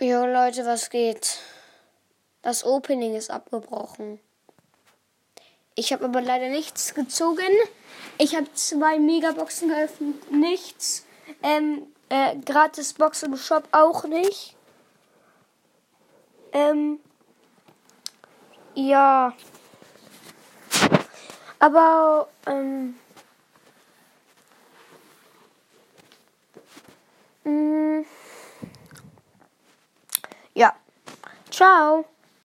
Jo Leute, was geht? Das Opening ist abgebrochen. Ich habe aber leider nichts gezogen. Ich habe zwei Megaboxen geöffnet, nichts. Ähm, äh, Gratisbox im Shop auch nicht. Ähm, ja. Aber, ähm, mh, ja. Ciao.